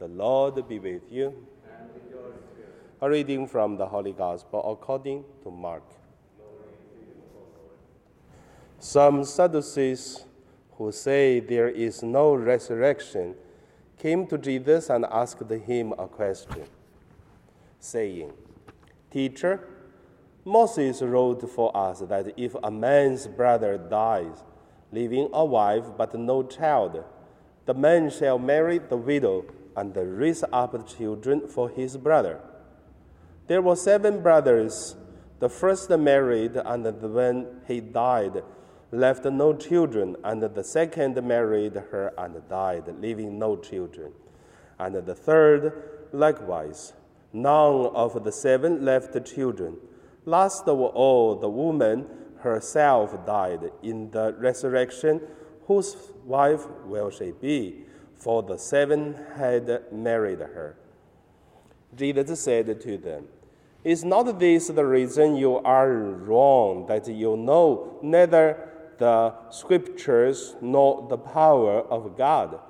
The Lord be with you. A reading from the Holy Gospel according to Mark. Some Sadducees who say there is no resurrection came to Jesus and asked him a question, saying, Teacher, Moses wrote for us that if a man's brother dies, leaving a wife but no child, the man shall marry the widow and raise up children for his brother. There were seven brothers. The first married, and when he died, left no children, and the second married her and died, leaving no children. And the third likewise. None of the seven left children. Last of all, the woman herself died. In the resurrection, whose wife will she be? For the seven had married her. Jesus said to them, Is not this the reason you are wrong, that you know neither the scriptures nor the power of God.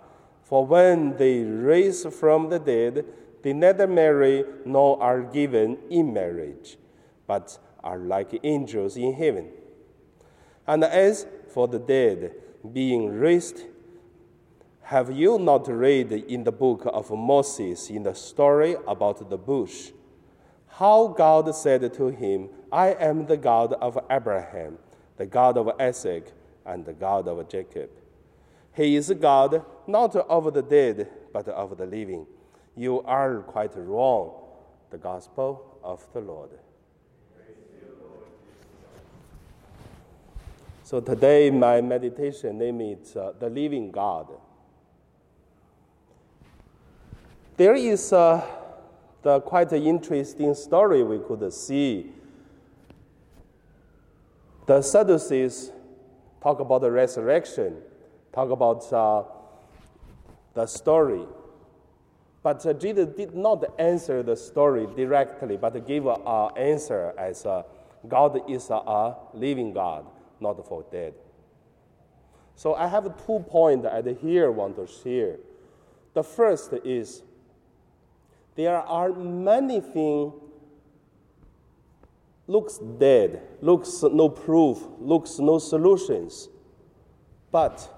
For when they rise from the dead, they neither marry nor are given in marriage, but are like angels in heaven. And as for the dead being raised, have you not read in the book of Moses in the story about the bush? How God said to him, I am the God of Abraham the God of Isaac, and the God of Jacob. He is God not of the dead, but of the living. You are quite wrong. The Gospel of the Lord. So today, my meditation name is uh, The Living God. There is uh, the quite interesting story we could see the Sadducees talk about the resurrection, talk about uh, the story. But uh, Jesus did not answer the story directly, but gave an answer as uh, God is a living God, not for dead. So I have two points I here want to share. The first is there are many things looks dead, looks no proof, looks no solutions. But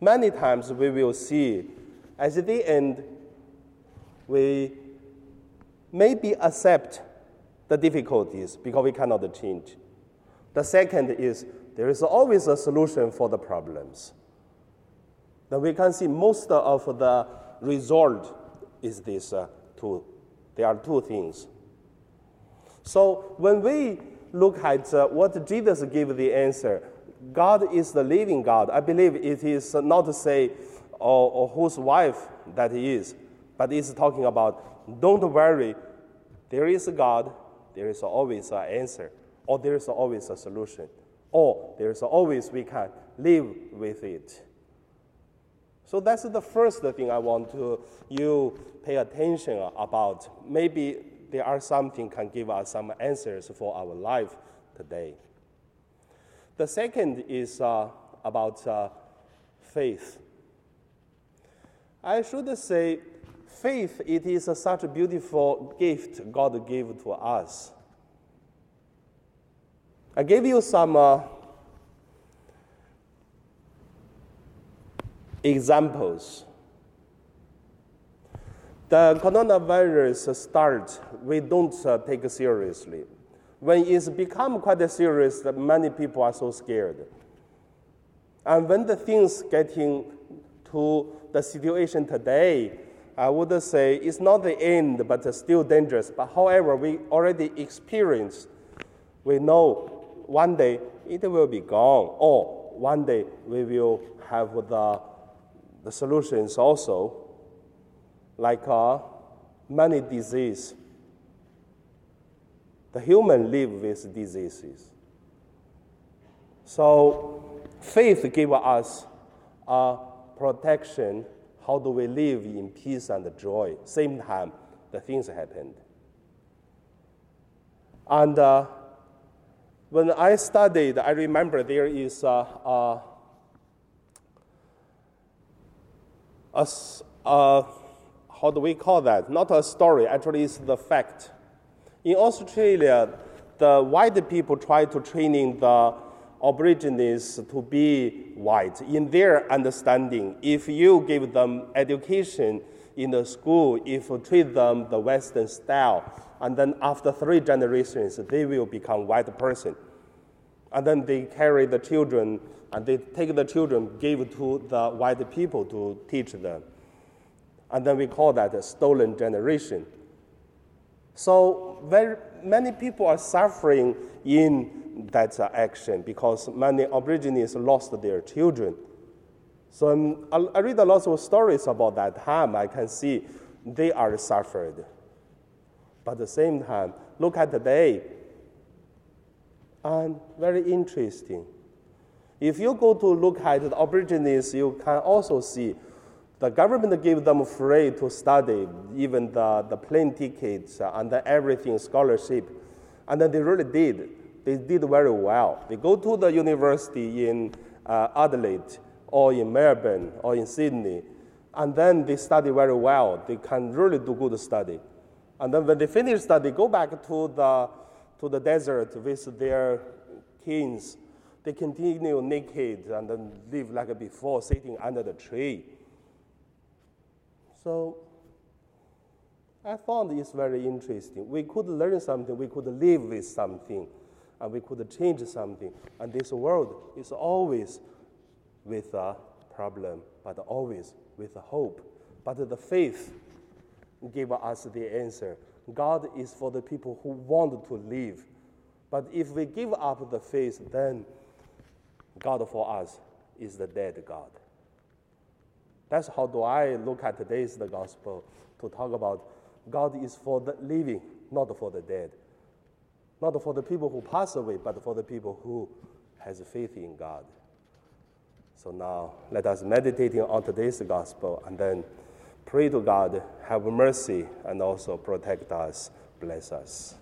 many times we will see as at the end, we maybe accept the difficulties because we cannot change. The second is there is always a solution for the problems. Then we can see most of the result is this uh, two. There are two things. So when we look at uh, what Jesus gave the answer, God is the living God. I believe it is not to say or, or whose wife that he is, but it's talking about don't worry, there is a God, there is always an answer, or there is always a solution, or there is always we can live with it. So that's the first thing I want to you pay attention about. Maybe there are something can give us some answers for our life today. The second is uh, about uh, faith. I should say, faith it is such a beautiful gift God gave to us. I gave you some examples the coronavirus start, we don't uh, take seriously. When it's become quite serious, many people are so scared. And when the things getting to the situation today, I would say it's not the end, but still dangerous. But however, we already experienced, we know one day it will be gone, or one day we will have the, the solutions also like uh, many diseases. The human live with diseases. So faith gives us a protection. How do we live in peace and joy? Same time, the things happened. And uh, when I studied, I remember there is a, a, a, a how do we call that? Not a story, actually, it's the fact. In Australia, the white people try to training the Aborigines to be white. In their understanding, if you give them education in the school, if you treat them the Western style, and then after three generations, they will become white person. And then they carry the children and they take the children, give to the white people to teach them. And then we call that a stolen generation. So very many people are suffering in that action because many Aborigines lost their children. So um, I read a lot of stories about that time. I can see they are suffered. But at the same time, look at today. And very interesting. If you go to look at the Aborigines, you can also see the government gave them free to study, even the, the plane tickets and everything, scholarship. And then they really did. They did very well. They go to the university in uh, Adelaide or in Melbourne or in Sydney, and then they study very well. They can really do good study. And then when they finish study, go back to the, to the desert with their kings. They continue naked and then live like before, sitting under the tree. So I found it's very interesting. We could learn something, we could live with something, and we could change something. And this world is always with a problem, but always with a hope. But the faith gave us the answer. God is for the people who want to live. But if we give up the faith, then God for us is the dead God. That's how do I look at today's the gospel to talk about God is for the living, not for the dead. Not for the people who pass away, but for the people who has faith in God. So now let us meditate on today's gospel and then pray to God, have mercy and also protect us, bless us.